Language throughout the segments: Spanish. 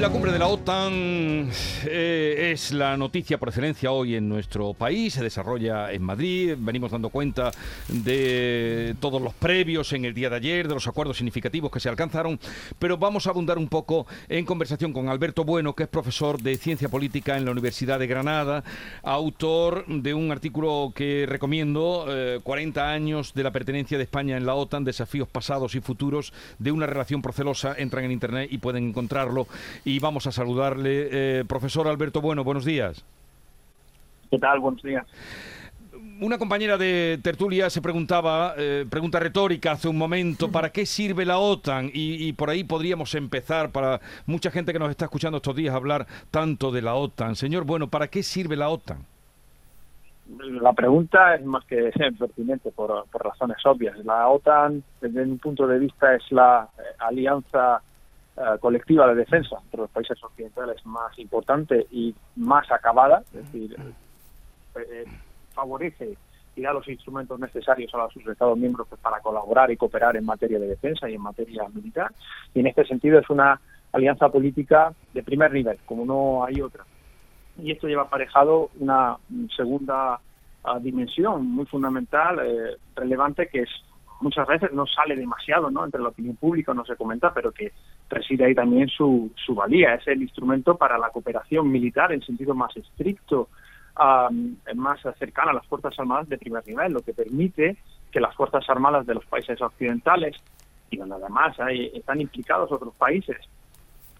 La cumbre de la OTAN eh, es la noticia por excelencia hoy en nuestro país, se desarrolla en Madrid, venimos dando cuenta de todos los previos en el día de ayer, de los acuerdos significativos que se alcanzaron, pero vamos a abundar un poco en conversación con Alberto Bueno, que es profesor de Ciencia Política en la Universidad de Granada, autor de un artículo que recomiendo, 40 eh, años de la pertenencia de España en la OTAN, desafíos pasados y futuros de una relación procelosa, entran en Internet y pueden encontrarlo y vamos a saludarle. Eh, profesor Alberto Bueno, buenos días. ¿Qué tal? Buenos días. Una compañera de tertulia se preguntaba, eh, pregunta retórica hace un momento, ¿para qué sirve la OTAN? Y, por ahí podríamos empezar, para mucha gente que nos está escuchando estos días, hablar tanto de la OTAN. Señor, bueno, ¿para qué sirve la OTAN? La pregunta es más que pertinente por, por razones obvias. La OTAN, desde mi punto de vista, es la eh, alianza eh, colectiva de defensa entre los países occidentales más importante y más acabada, es decir, eh, eh, favorece y da los instrumentos necesarios a sus Estados miembros pues, para colaborar y cooperar en materia de defensa y en materia militar. Y en este sentido es una alianza política de primer nivel, como no hay otra. Y esto lleva aparejado una segunda ah, dimensión muy fundamental, relevante, que es muchas veces no sale demasiado ¿no? entre la opinión pública, no se comenta, pero que reside ahí también su, su valía. Es el instrumento para la cooperación militar en sentido más estricto, más cercana a las Fuerzas Armadas de primer nivel, lo que permite que las Fuerzas Armadas de los países occidentales, y donde además hay, están implicados otros países,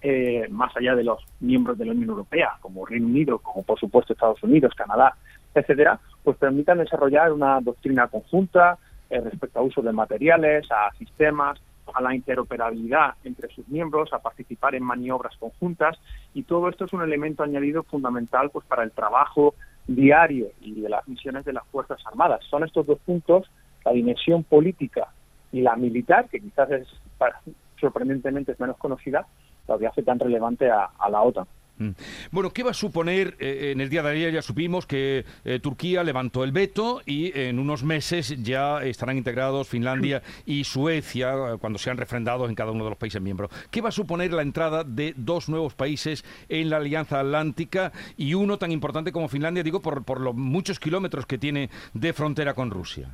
eh, más allá de los miembros de la Unión Europea, como Reino Unido, como por supuesto Estados Unidos, Canadá, etcétera, pues permitan desarrollar una doctrina conjunta, eh, respecto a uso de materiales, a sistemas, a la interoperabilidad entre sus miembros, a participar en maniobras conjuntas y todo esto es un elemento añadido fundamental pues para el trabajo diario y de las misiones de las Fuerzas Armadas. Son estos dos puntos, la dimensión política y la militar, que quizás es sorprendentemente es menos conocida, lo que hace tan relevante a la OTAN. Mm. Bueno, ¿qué va a suponer? Eh, en el día de ayer ya supimos que eh, Turquía levantó el veto y en unos meses ya estarán integrados Finlandia y Suecia eh, cuando sean refrendados en cada uno de los países miembros. ¿Qué va a suponer la entrada de dos nuevos países en la Alianza Atlántica y uno tan importante como Finlandia, digo, por, por los muchos kilómetros que tiene de frontera con Rusia?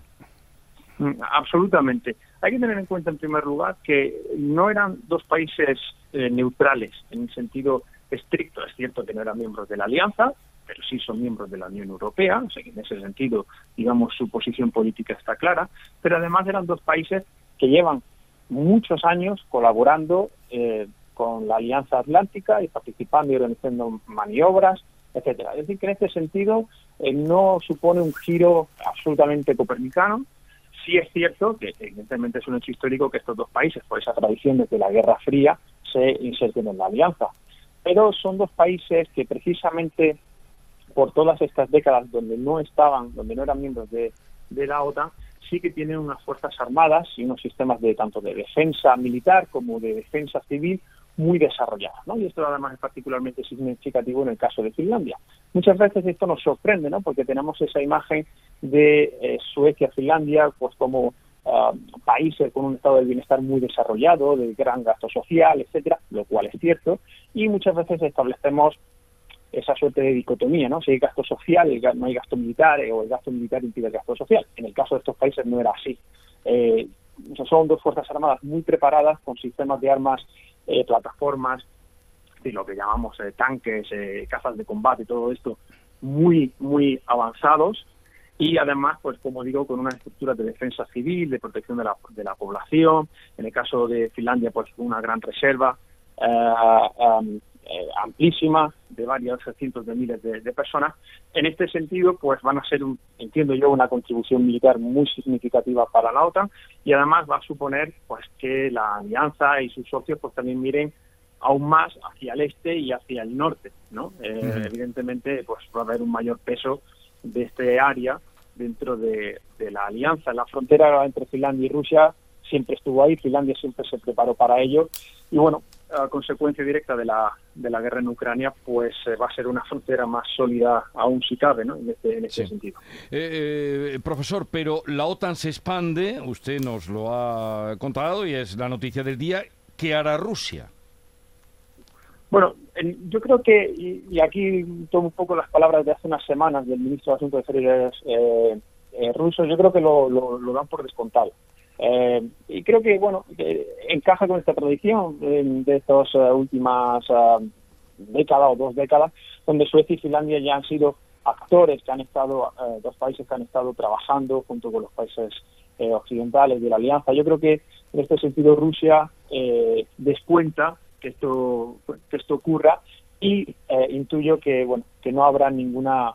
Mm, absolutamente. Hay que tener en cuenta, en primer lugar, que no eran dos países neutrales en el sentido estricto. Es cierto que no eran miembros de la Alianza, pero sí son miembros de la Unión Europea, o sea en ese sentido, digamos, su posición política está clara, pero además eran dos países que llevan muchos años colaborando eh, con la Alianza Atlántica y participando y organizando maniobras, etcétera. Es decir, que en este sentido eh, no supone un giro absolutamente copernicano. Sí es cierto que evidentemente es un hecho histórico que estos dos países, por esa tradición de que la Guerra Fría, se inserten en la alianza pero son dos países que precisamente por todas estas décadas donde no estaban, donde no eran miembros de, la OTAN, sí que tienen unas fuerzas armadas y unos sistemas de tanto de defensa militar como de defensa civil muy desarrollados, ¿no? Y esto además es particularmente significativo en el caso de Finlandia. Muchas veces esto nos sorprende, ¿no? Porque tenemos esa imagen de eh, Suecia, Finlandia, pues como Uh, países con un estado del bienestar muy desarrollado, de gran gasto social, etcétera, lo cual es cierto, y muchas veces establecemos esa suerte de dicotomía, ¿no? Si hay gasto social, no hay gasto militar, eh, o el gasto militar impide el gasto social. En el caso de estos países no era así. Eh, son dos fuerzas armadas muy preparadas con sistemas de armas, eh, plataformas, lo que llamamos tanques, cazas de combate, todo esto muy, muy avanzados, y además, pues como digo, con una estructura de defensa civil, de protección de la, de la población, en el caso de Finlandia, pues una gran reserva eh, amplísima de varios cientos de miles de, personas. En este sentido, pues van a ser, entiendo yo, una contribución militar muy significativa para la OTAN y además va a suponer pues que la alianza y sus socios pues también miren aún más hacia el este y hacia el norte, ¿no? Eh, evidentemente, pues va a haber un mayor peso de este área dentro de, la alianza. La frontera entre Finlandia y Rusia siempre estuvo ahí, Finlandia siempre se preparó para ello y bueno, a consecuencia directa de la, de la guerra en Ucrania, pues eh, va a ser una frontera más sólida aún si cabe, ¿no? En este, en este sentido. Eh, eh, profesor, pero la OTAN se expande, usted nos lo ha contado y es la noticia del día, ¿qué hará Rusia? Bueno, yo creo que, y, aquí tomo un poco las palabras de hace unas semanas del ministro de Asuntos Exteriores eh, eh, ruso, yo creo que lo, lo, dan por descontado. Eh, y creo que, bueno, encaja con esta tradición de estas últimas décadas o dos décadas, donde Suecia y Finlandia ya han sido actores que han estado, dos países que han estado trabajando junto con los países occidentales de la alianza. Yo creo que en este sentido Rusia descuenta que esto que esto ocurra. Y eh, intuyo que bueno que no habrá ninguna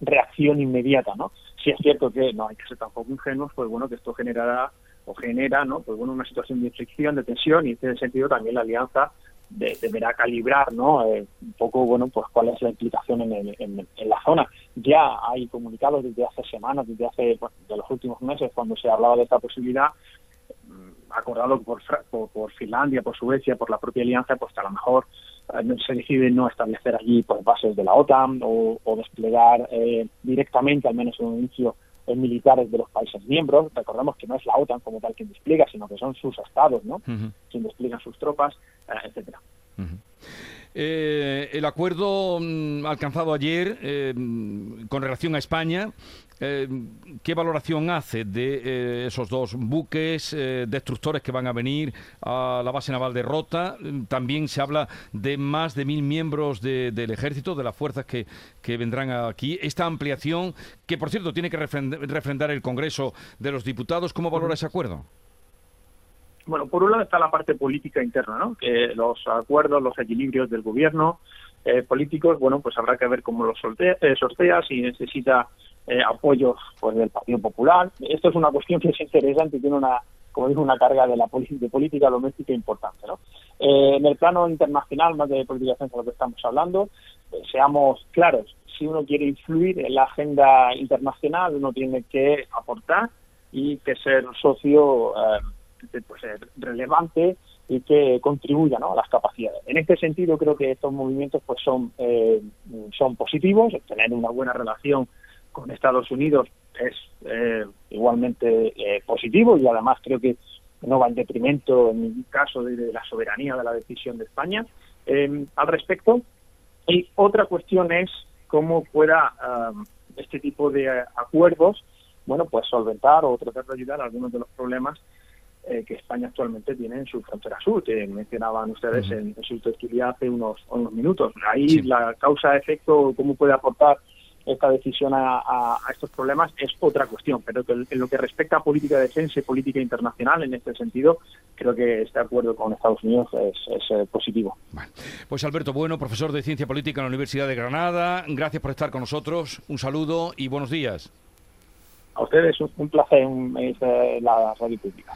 reacción inmediata no si es cierto que no hay que ser tampoco ingenuos pues bueno que esto generará o genera no pues bueno una situación de fricción de tensión y en ese sentido también la alianza deberá calibrar no eh, un poco bueno pues cuál es la implicación en, en, la zona. Ya hay comunicados desde hace semanas desde hace de los últimos meses cuando se hablaba de esta posibilidad acordado por, por, Finlandia, por Suecia, por la propia alianza, pues a lo mejor eh, se decide no establecer allí pues, bases de la OTAN o, desplegar eh, directamente, al menos en un inicio, en militares de los países miembros. Recordemos que no es la OTAN como tal quien despliega, sino que son sus estados, ¿no? Quien despliegan sus tropas, eh, etcétera. Eh, el acuerdo mm, alcanzado ayer eh, con relación a España, eh, ¿qué valoración hace de esos dos buques destructores que van a venir a la base naval de Rota? También se habla de más de mil miembros del ejército, de las fuerzas que, que, vendrán aquí. Esta ampliación, que por cierto tiene que refrendar el Congreso de los Diputados, ¿cómo valora ese acuerdo? Bueno, por un lado está la parte política interna, ¿no? Que los acuerdos, los equilibrios del gobierno eh, políticos, bueno, pues habrá que ver cómo los sortea, eh, sortea si necesita eh, apoyo pues, del Partido Popular. Esto es una cuestión que es interesante y tiene una, como digo, una carga de la de política doméstica importante, ¿no? Eh, en el plano internacional, más de política de lo que estamos hablando, seamos claros, si uno quiere influir en la agenda internacional, uno tiene que aportar y que ser socio pues, relevante y que contribuya a las capacidades. En este sentido, creo que estos movimientos pues son, eh, son positivos. Tener una buena relación con Estados Unidos es eh, igualmente eh, positivo y además creo que no va en detrimento en ningún caso de, la soberanía de la decisión de España al respecto. Y otra cuestión es cómo pueda este tipo de acuerdos bueno, pues solventar o tratar de ayudar a algunos de los problemas eh, que España actualmente tiene en su frontera sur, que mencionaban ustedes en, su tertulia hace unos, unos minutos. Ahí la causa-efecto, cómo puede aportar esta decisión a, estos problemas es otra cuestión, pero en lo que respecta a política de defensa y política internacional, en este sentido, creo que este acuerdo con Estados Unidos es, eh, positivo. pues Alberto Bueno, profesor de Ciencia Política en la Universidad de Granada, gracias por estar con nosotros, un saludo y buenos días. A ustedes un placer en la radio pública.